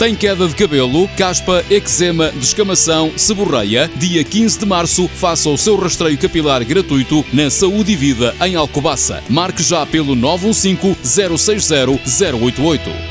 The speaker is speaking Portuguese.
Tem queda de cabelo, caspa, eczema, descamação, seborreia? Dia 15 de março, faça o seu rastreio capilar gratuito na Saúde e Vida em Alcobaça. Marque já pelo 915 060 088.